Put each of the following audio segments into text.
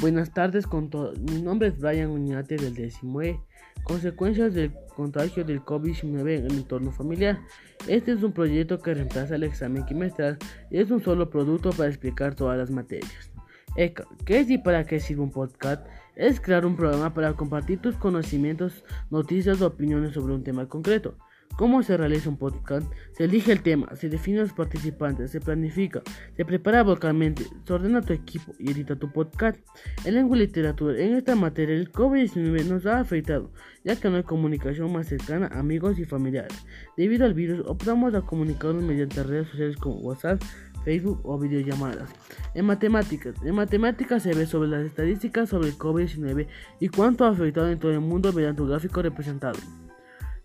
Buenas tardes con todos. Mi nombre es Brian Uñate del 19. Consecuencias del contagio del COVID-19 en el entorno familiar. Este es un proyecto que reemplaza el examen quimestral y es un solo producto para explicar todas las materias. ¿qué es y para qué sirve un podcast? Es crear un programa para compartir tus conocimientos, noticias o opiniones sobre un tema concreto. ¿Cómo se realiza un podcast? Se elige el tema, se define los participantes, se planifica, se prepara vocalmente, se ordena tu equipo y edita tu podcast. En lengua y literatura, en esta materia el COVID-19 nos ha afectado, ya que no hay comunicación más cercana a amigos y familiares. Debido al virus, optamos a comunicarnos mediante redes sociales como WhatsApp, Facebook o videollamadas. En matemáticas, en matemáticas se ve sobre las estadísticas sobre el COVID-19 y cuánto ha afectado en todo el mundo mediante un gráfico representado.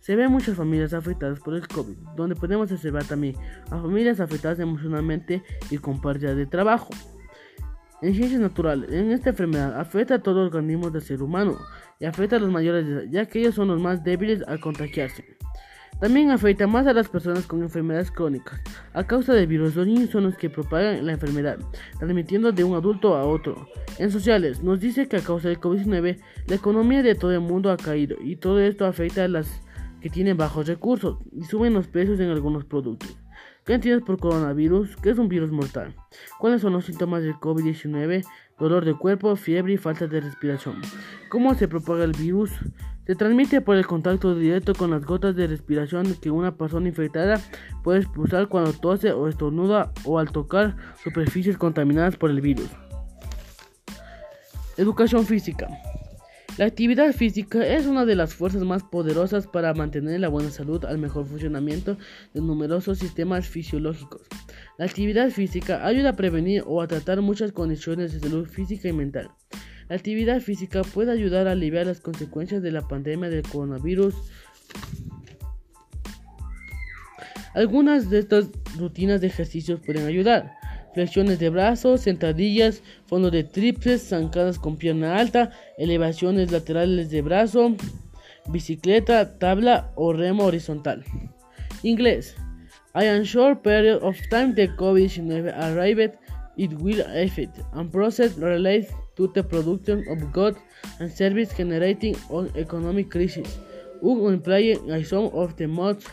Se ven muchas familias afectadas por el COVID, donde podemos observar también a familias afectadas emocionalmente y con pérdida de trabajo. En ciencias naturales, en esta enfermedad afecta a todo organismo del ser humano y afecta a los mayores ya que ellos son los más débiles al contagiarse. También afecta más a las personas con enfermedades crónicas. A causa del virus, los niños son los que propagan la enfermedad, transmitiendo de un adulto a otro. En sociales, nos dice que a causa del COVID-19, la economía de todo el mundo ha caído y todo esto afecta a las que tienen bajos recursos y suben los precios en algunos productos. ¿Qué entiendes por coronavirus? ¿Qué es un virus mortal? ¿Cuáles son los síntomas del COVID-19? Dolor de cuerpo, fiebre y falta de respiración. ¿Cómo se propaga el virus? Se transmite por el contacto directo con las gotas de respiración que una persona infectada puede expulsar cuando tose o estornuda o al tocar superficies contaminadas por el virus. Educación física. La actividad física es una de las fuerzas más poderosas para mantener la buena salud al mejor funcionamiento de numerosos sistemas fisiológicos. La actividad física ayuda a prevenir o a tratar muchas condiciones de salud física y mental. La actividad física puede ayudar a aliviar las consecuencias de la pandemia del coronavirus. Algunas de estas rutinas de ejercicios pueden ayudar flexiones de brazos, sentadillas, fondo de tríceps, zancadas con pierna alta, elevaciones laterales de brazo, bicicleta, tabla o remo horizontal. Inglés. I am short period of time the COVID-19 arrived, it will affect and process related to the production of goods and service generating on economic crisis. Unemployment is some of the most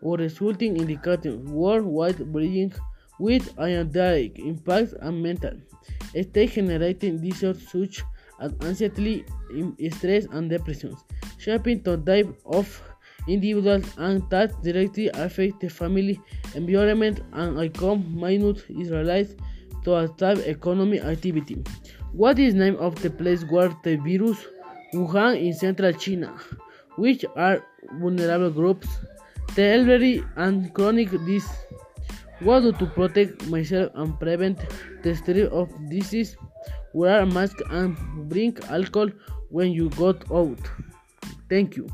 resulting indicators worldwide bringing with direct impacts and mental. State generating disorders such as anxiety, stress, and depression, shaping the type of individuals and that directly affect the family environment and income minute is realized to a type economic activity. What is name of the place where the virus Wuhan in central China, which are vulnerable groups, the elderly and chronic disease what do to protect myself and prevent the spread of disease? Wear a mask and drink alcohol when you go out. Thank you.